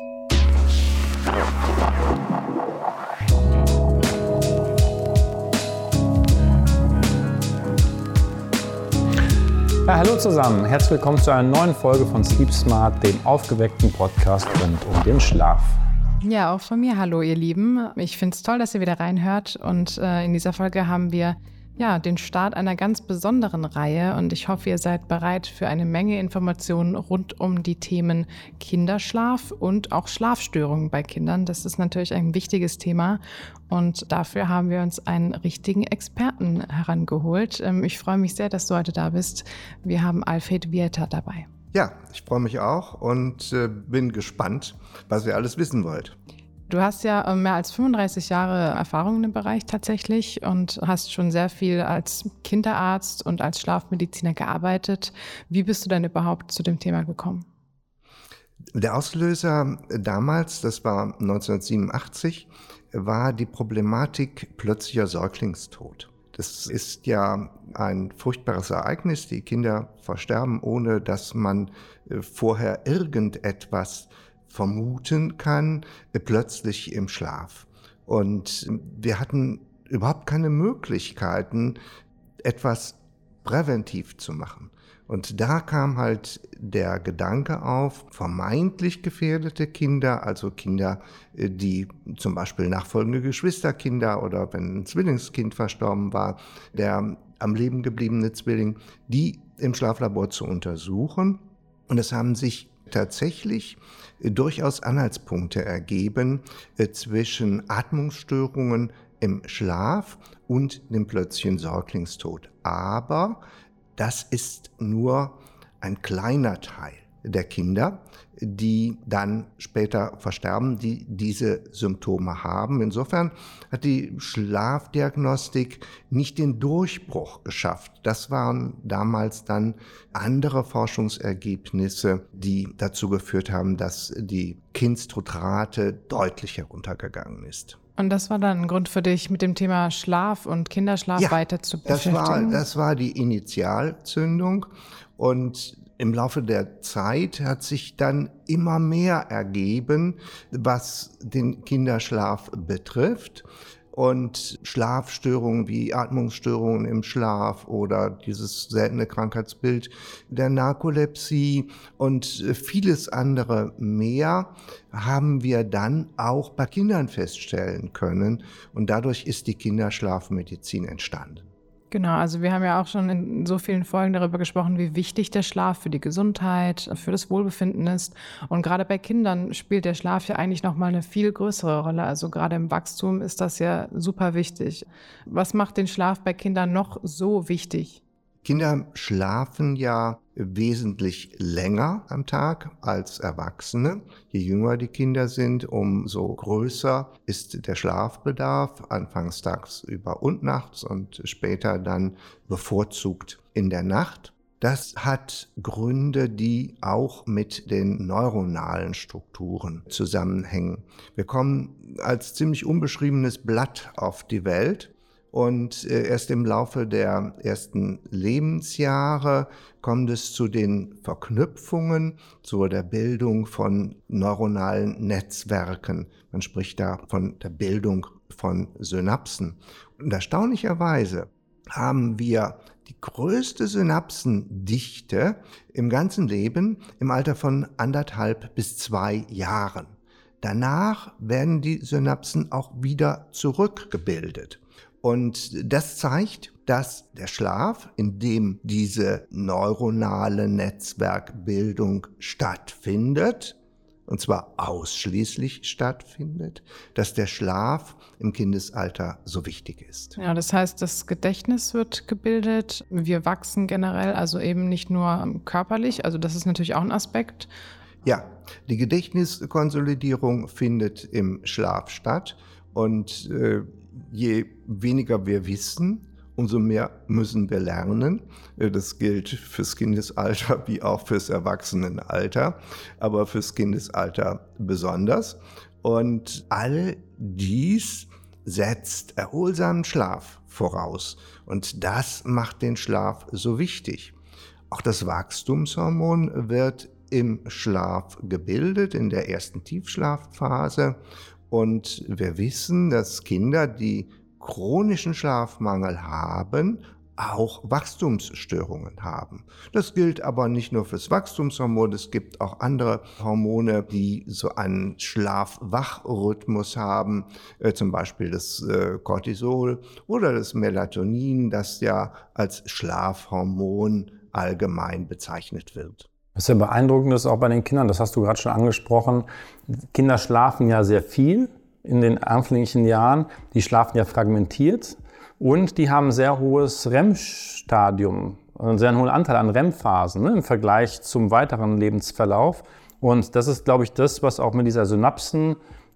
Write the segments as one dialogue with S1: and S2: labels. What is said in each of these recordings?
S1: Ja, hallo zusammen, herzlich willkommen zu einer neuen Folge von Sleep Smart, dem aufgeweckten Podcast rund um den Schlaf.
S2: Ja, auch von mir hallo, ihr Lieben. Ich finde es toll, dass ihr wieder reinhört und äh, in dieser Folge haben wir ja, den Start einer ganz besonderen Reihe und ich hoffe, ihr seid bereit für eine Menge Informationen rund um die Themen Kinderschlaf und auch Schlafstörungen bei Kindern. Das ist natürlich ein wichtiges Thema und dafür haben wir uns einen richtigen Experten herangeholt. Ähm, ich freue mich sehr, dass du heute da bist. Wir haben Alfred Vieta dabei.
S3: Ja, ich freue mich auch und äh, bin gespannt, was ihr alles wissen wollt.
S2: Du hast ja äh, mehr als 35 Jahre Erfahrung in dem Bereich tatsächlich und hast schon sehr viel als Kinderarzt und als Schlafmediziner gearbeitet. Wie bist du denn überhaupt zu dem Thema gekommen?
S3: Der Auslöser damals, das war 1987, war die Problematik plötzlicher Säuglingstod. Das ist ja ein furchtbares Ereignis. Die Kinder versterben, ohne dass man äh, vorher irgendetwas vermuten kann, äh, plötzlich im Schlaf. Und wir hatten überhaupt keine Möglichkeiten, etwas präventiv zu machen. Und da kam halt der Gedanke auf, vermeintlich gefährdete Kinder, also Kinder, äh, die zum Beispiel nachfolgende Geschwisterkinder oder wenn ein Zwillingskind verstorben war, der am Leben gebliebene Zwilling, die im Schlaflabor zu untersuchen. Und es haben sich tatsächlich durchaus Anhaltspunkte ergeben äh, zwischen Atmungsstörungen im Schlaf und dem plötzlichen Säuglingstod. Aber das ist nur ein kleiner Teil der Kinder, die dann später versterben, die diese Symptome haben. Insofern hat die Schlafdiagnostik nicht den Durchbruch geschafft. Das waren damals dann andere Forschungsergebnisse, die dazu geführt haben, dass die Kindstodrate deutlich heruntergegangen ist.
S2: Und das war dann ein Grund für dich, mit dem Thema Schlaf und Kinderschlaf ja, weiter zu beschäftigen?
S3: Das war, das war die Initialzündung. Und im Laufe der Zeit hat sich dann immer mehr ergeben, was den Kinderschlaf betrifft. Und Schlafstörungen wie Atmungsstörungen im Schlaf oder dieses seltene Krankheitsbild der Narkolepsie und vieles andere mehr haben wir dann auch bei Kindern feststellen können. Und dadurch ist die Kinderschlafmedizin entstanden.
S2: Genau, also wir haben ja auch schon in so vielen Folgen darüber gesprochen, wie wichtig der Schlaf für die Gesundheit, für das Wohlbefinden ist. Und gerade bei Kindern spielt der Schlaf ja eigentlich nochmal eine viel größere Rolle. Also gerade im Wachstum ist das ja super wichtig. Was macht den Schlaf bei Kindern noch so wichtig?
S3: Kinder schlafen ja wesentlich länger am Tag als Erwachsene. Je jünger die Kinder sind, umso größer ist der Schlafbedarf, anfangs tagsüber und nachts und später dann bevorzugt in der Nacht. Das hat Gründe, die auch mit den neuronalen Strukturen zusammenhängen. Wir kommen als ziemlich unbeschriebenes Blatt auf die Welt und äh, erst im Laufe der ersten Lebensjahre kommt es zu den Verknüpfungen, zu der Bildung von neuronalen Netzwerken. Man spricht da von der Bildung von Synapsen. Und erstaunlicherweise haben wir die größte Synapsendichte im ganzen Leben im Alter von anderthalb bis zwei Jahren. Danach werden die Synapsen auch wieder zurückgebildet. Und das zeigt, dass der Schlaf, in dem diese neuronale Netzwerkbildung stattfindet, und zwar ausschließlich stattfindet, dass der Schlaf im Kindesalter so wichtig ist.
S2: Ja, das heißt, das Gedächtnis wird gebildet, wir wachsen generell, also eben nicht nur körperlich, also das ist natürlich auch ein Aspekt.
S3: Ja, die Gedächtniskonsolidierung findet im Schlaf statt und äh, je weniger wir wissen, umso mehr müssen wir lernen. Äh, das gilt fürs Kindesalter wie auch fürs Erwachsenenalter, aber fürs Kindesalter besonders. Und all dies setzt erholsamen Schlaf voraus. Und das macht den Schlaf so wichtig. Auch das Wachstumshormon wird im Schlaf gebildet, in der ersten Tiefschlafphase. Und wir wissen, dass Kinder, die chronischen Schlafmangel haben, auch Wachstumsstörungen haben. Das gilt aber nicht nur fürs Wachstumshormon, es gibt auch andere Hormone, die so einen Schlaf-Wach-Rhythmus haben, äh, zum Beispiel das äh, Cortisol oder das Melatonin, das ja als Schlafhormon allgemein bezeichnet wird.
S1: Was ja beeindruckend ist auch bei den Kindern, das hast du gerade schon angesprochen, Kinder schlafen ja sehr viel in den anfänglichen Jahren, die schlafen ja fragmentiert. Und die haben ein sehr hohes REM-Stadium, einen sehr hohen Anteil an REM-Phasen ne, im Vergleich zum weiteren Lebensverlauf. Und das ist, glaube ich, das, was auch mit dieser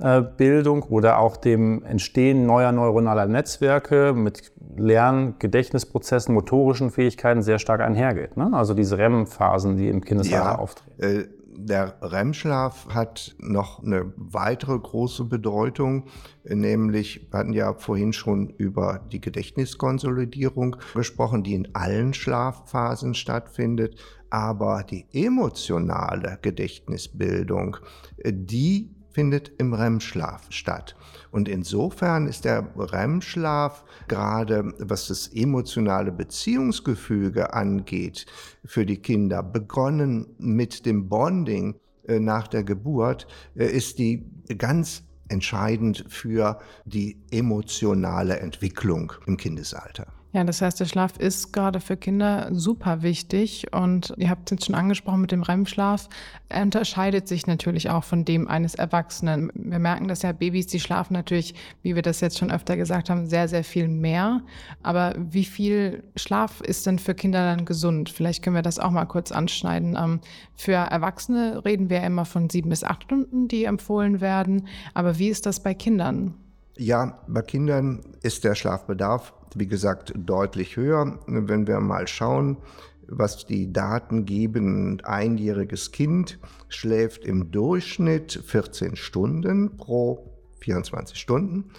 S1: Synapsenbildung oder auch dem Entstehen neuer neuronaler Netzwerke mit Lern-, Gedächtnisprozessen, motorischen Fähigkeiten sehr stark einhergeht. Ne? Also diese REM-Phasen, die im Kindesalter ja, auftreten. Äh,
S3: der REM-Schlaf hat noch eine weitere große Bedeutung, nämlich wir hatten ja vorhin schon über die Gedächtniskonsolidierung gesprochen, die in allen Schlafphasen stattfindet, aber die emotionale Gedächtnisbildung, die findet im REM-Schlaf statt. Und insofern ist der REM-Schlaf gerade, was das emotionale Beziehungsgefüge angeht, für die Kinder, begonnen mit dem Bonding äh, nach der Geburt, äh, ist die ganz entscheidend für die emotionale Entwicklung im Kindesalter.
S2: Ja, das heißt, der Schlaf ist gerade für Kinder super wichtig und ihr habt es jetzt schon angesprochen mit dem REM-Schlaf. Er unterscheidet sich natürlich auch von dem eines Erwachsenen. Wir merken, dass ja Babys, die schlafen natürlich, wie wir das jetzt schon öfter gesagt haben, sehr, sehr viel mehr. Aber wie viel Schlaf ist denn für Kinder dann gesund? Vielleicht können wir das auch mal kurz anschneiden. Ähm, für Erwachsene reden wir immer von sieben bis acht Stunden, die empfohlen werden. Aber wie ist das bei Kindern?
S3: Ja, bei Kindern ist der Schlafbedarf wie gesagt, deutlich höher. Wenn wir mal schauen, was die Daten geben, ein einjähriges Kind schläft im Durchschnitt 14 Stunden pro 24 Stunden,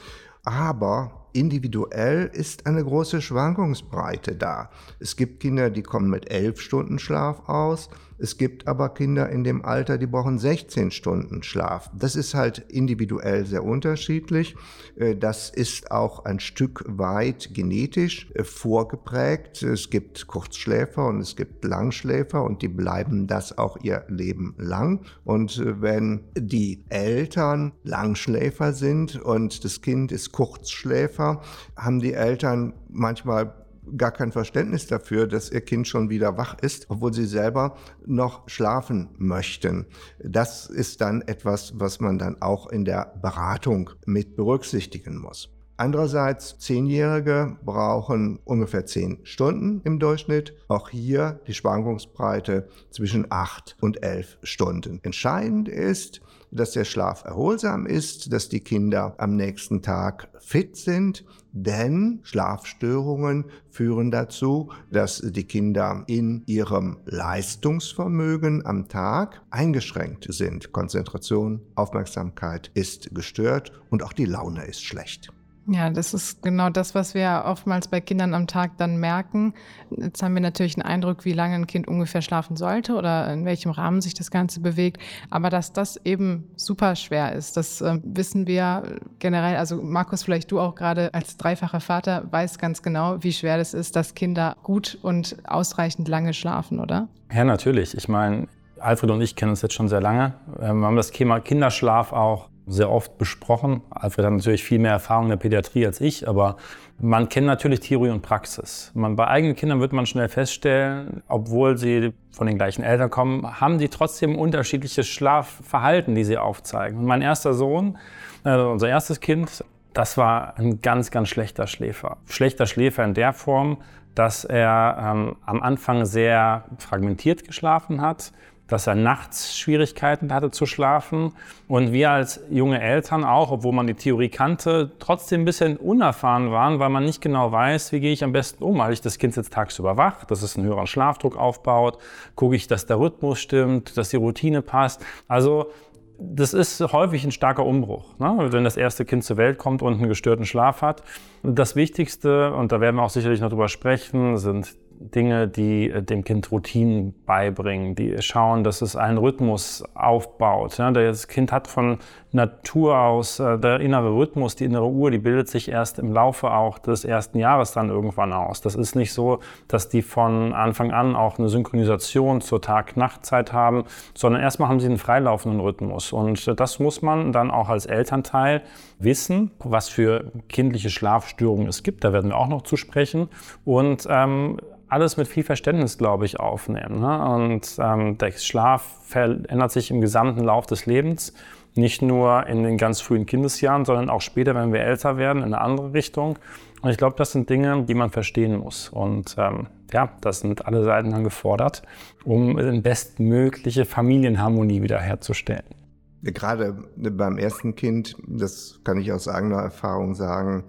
S3: aber individuell ist eine große Schwankungsbreite da. Es gibt Kinder, die kommen mit 11 Stunden Schlaf aus, es gibt aber Kinder in dem Alter, die brauchen 16 Stunden Schlaf. Das ist halt individuell sehr unterschiedlich. Äh, das ist auch ein Stück weit genetisch äh, vorgeprägt. Es gibt Kurzschläfer und es gibt Langschläfer und die bleiben das auch ihr Leben lang. Und äh, wenn die Eltern Langschläfer sind und das Kind ist Kurzschläfer, haben die Eltern manchmal gar kein Verständnis dafür, dass ihr Kind schon wieder wach ist, obwohl sie selber noch schlafen möchten. Das ist dann etwas, was man dann auch in der Beratung mit berücksichtigen muss. Andererseits, Zehnjährige brauchen ungefähr zehn Stunden im Durchschnitt. Auch hier die Schwankungsbreite zwischen acht und elf Stunden. Entscheidend ist, dass der Schlaf erholsam ist, dass die Kinder am nächsten Tag fit sind, denn Schlafstörungen führen dazu, dass die Kinder in ihrem Leistungsvermögen am Tag eingeschränkt sind. Konzentration, Aufmerksamkeit ist gestört und auch die Laune ist schlecht.
S2: Ja, das ist genau das, was wir oftmals bei Kindern am Tag dann merken. Jetzt haben wir natürlich einen Eindruck, wie lange ein Kind ungefähr schlafen sollte oder in welchem Rahmen sich das Ganze bewegt. Aber dass das eben super schwer ist, das äh, wissen wir generell. Also Markus, vielleicht du auch gerade als dreifacher Vater weißt ganz genau, wie schwer das ist, dass Kinder gut und ausreichend lange schlafen, oder?
S1: Ja, natürlich. Ich meine, Alfred und ich kennen uns jetzt schon sehr lange. Ähm, wir haben das Thema Kinderschlaf auch sehr oft besprochen. Alfred hat natürlich viel mehr Erfahrung in der Pädiatrie als ich, aber man kennt natürlich Theorie und Praxis. Man, bei eigenen Kindern wird man schnell feststellen, obwohl sie von den gleichen Eltern kommen, haben die trotzdem unterschiedliches Schlafverhalten, die sie aufzeigen. Und mein erster Sohn, also unser erstes Kind, das war ein ganz, ganz schlechter Schläfer. Schlechter Schläfer in der Form, dass er ähm, am Anfang sehr fragmentiert geschlafen hat, dass er nachts Schwierigkeiten hatte zu schlafen. Und wir als junge Eltern auch, obwohl man die Theorie kannte, trotzdem ein bisschen unerfahren waren, weil man nicht genau weiß, wie gehe ich am besten um. Halte ich das Kind jetzt tagsüber wach, dass es einen höheren Schlafdruck aufbaut? Gucke ich, dass der Rhythmus stimmt, dass die Routine passt? Also das ist häufig ein starker Umbruch, ne? wenn das erste Kind zur Welt kommt und einen gestörten Schlaf hat. Das Wichtigste, und da werden wir auch sicherlich noch drüber sprechen, sind Dinge, die äh, dem Kind Routinen beibringen, die schauen, dass es einen Rhythmus aufbaut. Das Kind hat von Natur aus äh, der innere Rhythmus, die innere Uhr, die bildet sich erst im Laufe auch des ersten Jahres dann irgendwann aus. Das ist nicht so, dass die von Anfang an auch eine Synchronisation zur Tag-Nacht-Zeit haben, sondern erstmal haben sie einen freilaufenden Rhythmus. Und das muss man dann auch als Elternteil wissen, was für kindliche Schlafstörungen es gibt. Da werden wir auch noch zu sprechen. Und ähm, alles mit viel Verständnis, glaube ich, aufnehmen. Ne? Und ähm, der Schlaf verändert sich im gesamten Lauf des Lebens. Nicht nur in den ganz frühen Kindesjahren, sondern auch später, wenn wir älter werden, in eine andere Richtung. Und ich glaube, das sind Dinge, die man verstehen muss. Und ähm, ja, das sind alle Seiten dann gefordert, um eine bestmögliche Familienharmonie wiederherzustellen.
S3: Gerade beim ersten Kind, das kann ich aus eigener Erfahrung sagen,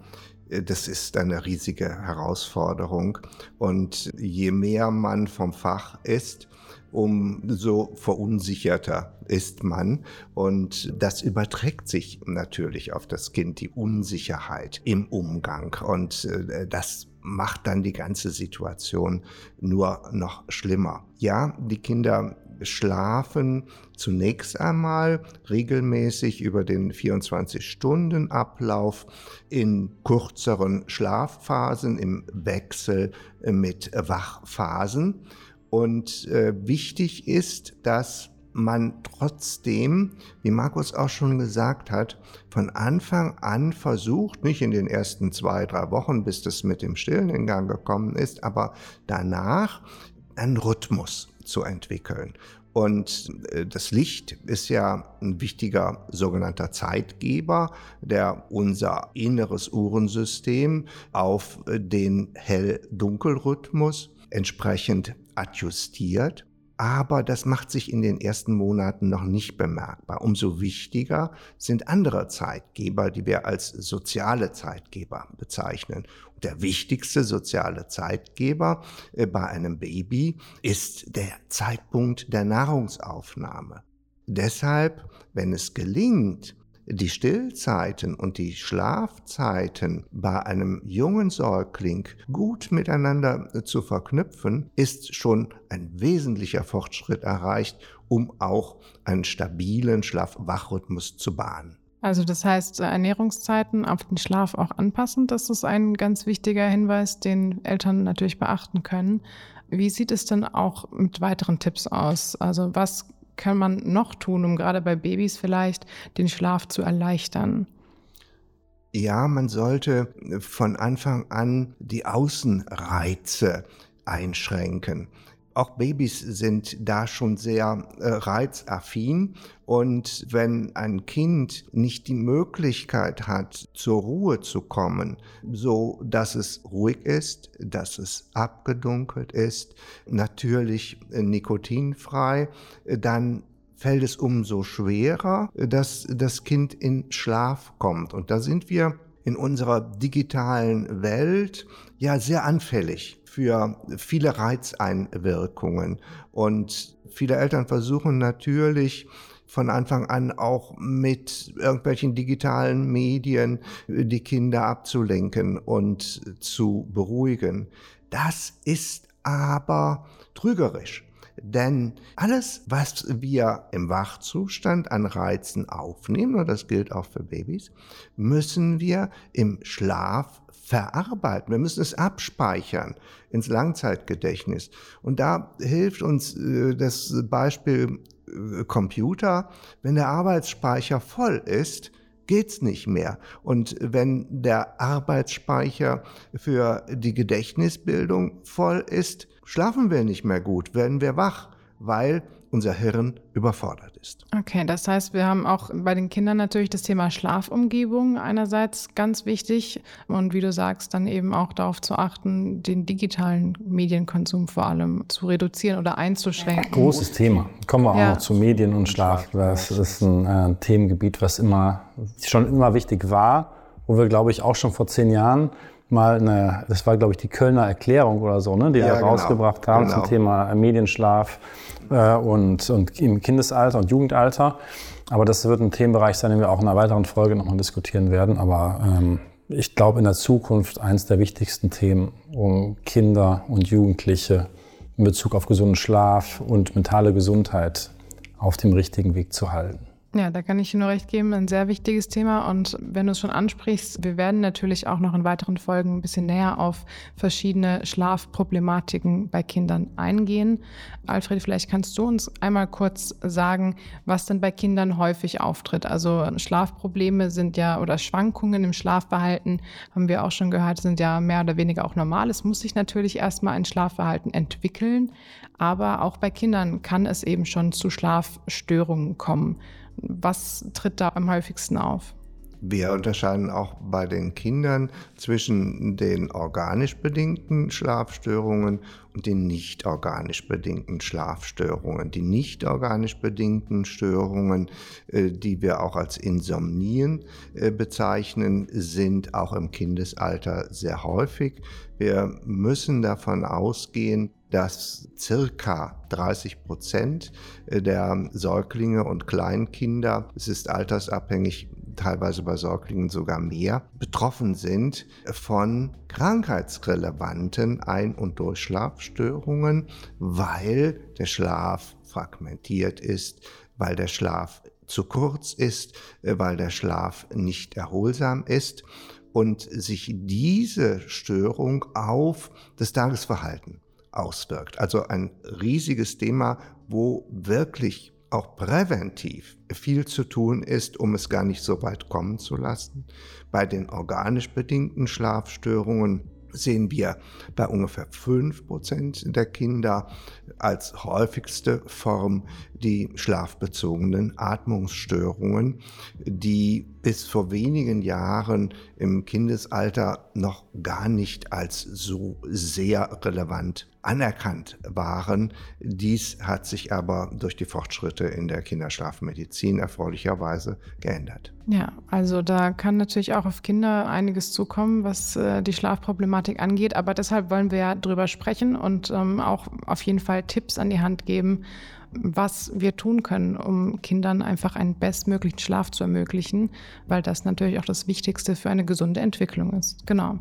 S3: das ist eine riesige Herausforderung. Und je mehr man vom Fach ist, umso verunsicherter ist man. Und das überträgt sich natürlich auf das Kind, die Unsicherheit im Umgang. Und äh, das macht dann die ganze Situation nur noch schlimmer. Ja, die Kinder schlafen zunächst einmal regelmäßig über den 24-Stunden-Ablauf in kürzeren Schlafphasen im Wechsel mit Wachphasen. Und äh, wichtig ist, dass man trotzdem, wie Markus auch schon gesagt hat, von Anfang an versucht, nicht in den ersten zwei, drei Wochen, bis das mit dem Stillen in Gang gekommen ist, aber danach einen Rhythmus zu entwickeln. Und äh, das Licht ist ja ein wichtiger sogenannter Zeitgeber, der unser inneres Uhrensystem auf den Hell-Dunkel-Rhythmus entsprechend adjustiert. Aber das macht sich in den ersten Monaten noch nicht bemerkbar. Umso wichtiger sind andere Zeitgeber, die wir als soziale Zeitgeber bezeichnen. Und der wichtigste soziale Zeitgeber äh, bei einem Baby ist der Zeitpunkt der Nahrungsaufnahme. Deshalb, wenn es gelingt, die Stillzeiten und die Schlafzeiten bei einem jungen Säugling gut miteinander zu verknüpfen, ist schon ein wesentlicher Fortschritt erreicht, um auch einen stabilen Schlaf-Wachrhythmus zu bahnen.
S2: Also das heißt, Ernährungszeiten auf den Schlaf auch anpassen, das ist ein ganz wichtiger Hinweis, den Eltern natürlich beachten können. Wie sieht es denn auch mit weiteren Tipps aus? Also was kann man noch tun, um gerade bei Babys vielleicht den Schlaf zu erleichtern?
S3: Ja, man sollte von Anfang an die Außenreize einschränken. Auch Babys sind da schon sehr äh, reizaffin und wenn ein Kind nicht die Möglichkeit hat, zur Ruhe zu kommen, so dass es ruhig ist, dass es abgedunkelt ist, natürlich äh, nikotinfrei, äh, dann fällt es umso schwerer, dass das Kind in Schlaf kommt. Und da sind wir in unserer digitalen Welt ja sehr anfällig für viele Reizeinwirkungen. Und viele Eltern versuchen natürlich von Anfang an auch mit irgendwelchen digitalen Medien die Kinder abzulenken und zu beruhigen. Das ist aber trügerisch. Denn alles, was wir im Wachzustand an Reizen aufnehmen, und das gilt auch für Babys, müssen wir im Schlaf verarbeiten. Wir müssen es abspeichern ins Langzeitgedächtnis. Und da hilft uns äh, das Beispiel äh, Computer. Wenn der Arbeitsspeicher voll ist, geht's nicht mehr. Und wenn der Arbeitsspeicher für die Gedächtnisbildung voll ist, schlafen wir nicht mehr gut, werden wir wach, weil unser Hirn überfordert ist.
S2: Okay, das heißt, wir haben auch bei den Kindern natürlich das Thema Schlafumgebung einerseits ganz wichtig und wie du sagst, dann eben auch darauf zu achten, den digitalen Medienkonsum vor allem zu reduzieren oder einzuschränken.
S1: Großes Thema. Kommen wir auch ja. noch zu Medien und Schlaf. Das ist ein äh, Themengebiet, was immer schon immer wichtig war, wo wir, glaube ich, auch schon vor zehn Jahren mal eine, das war glaube ich die Kölner Erklärung oder so, ne, die ja, wir genau. rausgebracht haben genau. zum Thema Medienschlaf äh, und, und im Kindesalter und Jugendalter. Aber das wird ein Themenbereich sein, den wir auch in einer weiteren Folge nochmal diskutieren werden. Aber ähm, ich glaube, in der Zukunft eines der wichtigsten Themen, um Kinder und Jugendliche in Bezug auf gesunden Schlaf und mentale Gesundheit auf dem richtigen Weg zu halten.
S2: Ja, da kann ich nur recht geben. Ein sehr wichtiges Thema. Und wenn du es schon ansprichst, wir werden natürlich auch noch in weiteren Folgen ein bisschen näher auf verschiedene Schlafproblematiken bei Kindern eingehen. Alfred, vielleicht kannst du uns einmal kurz sagen, was denn bei Kindern häufig auftritt. Also Schlafprobleme sind ja oder Schwankungen im Schlafverhalten, haben wir auch schon gehört, sind ja mehr oder weniger auch normal. Es muss sich natürlich erstmal ein Schlafverhalten entwickeln. Aber auch bei Kindern kann es eben schon zu Schlafstörungen kommen. Was tritt da am häufigsten auf?
S3: Wir unterscheiden auch bei den Kindern zwischen den organisch bedingten Schlafstörungen und den nicht organisch bedingten Schlafstörungen. Die nicht organisch bedingten Störungen, äh, die wir auch als Insomnien äh, bezeichnen, sind auch im Kindesalter sehr häufig. Wir müssen davon ausgehen, dass circa 30 Prozent der Säuglinge und Kleinkinder, es ist altersabhängig, teilweise bei Säuglingen sogar mehr, betroffen sind von krankheitsrelevanten Ein- und Durchschlafstörungen, weil der Schlaf fragmentiert ist, weil der Schlaf zu kurz ist, weil der Schlaf nicht erholsam ist und sich diese Störung auf das Tagesverhalten auswirkt. Also ein riesiges Thema, wo wirklich auch präventiv viel zu tun ist, um es gar nicht so weit kommen zu lassen. Bei den organisch bedingten Schlafstörungen sehen wir bei ungefähr 5% der Kinder als häufigste Form die schlafbezogenen Atmungsstörungen, die bis vor wenigen Jahren im Kindesalter noch gar nicht als so sehr relevant anerkannt waren. Dies hat sich aber durch die Fortschritte in der Kinderschlafmedizin erfreulicherweise geändert.
S2: Ja, also da kann natürlich auch auf Kinder einiges zukommen, was äh, die Schlafproblematik angeht. Aber deshalb wollen wir ja drüber sprechen und ähm, auch auf jeden Fall Tipps an die Hand geben, was wir tun können, um Kindern einfach einen bestmöglichen Schlaf zu ermöglichen, weil das natürlich auch das Wichtigste für eine gesunde Entwicklung ist. Genau.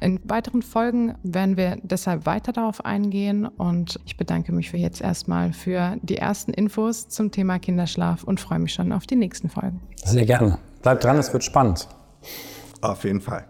S2: In weiteren Folgen werden wir deshalb weiter darauf eingehen und ich bedanke mich für jetzt erstmal für die ersten Infos zum Thema Kinderschlaf und freue mich schon auf die nächsten Folgen.
S1: Sehr gerne. Bleibt dran, es wird spannend.
S3: Auf jeden Fall.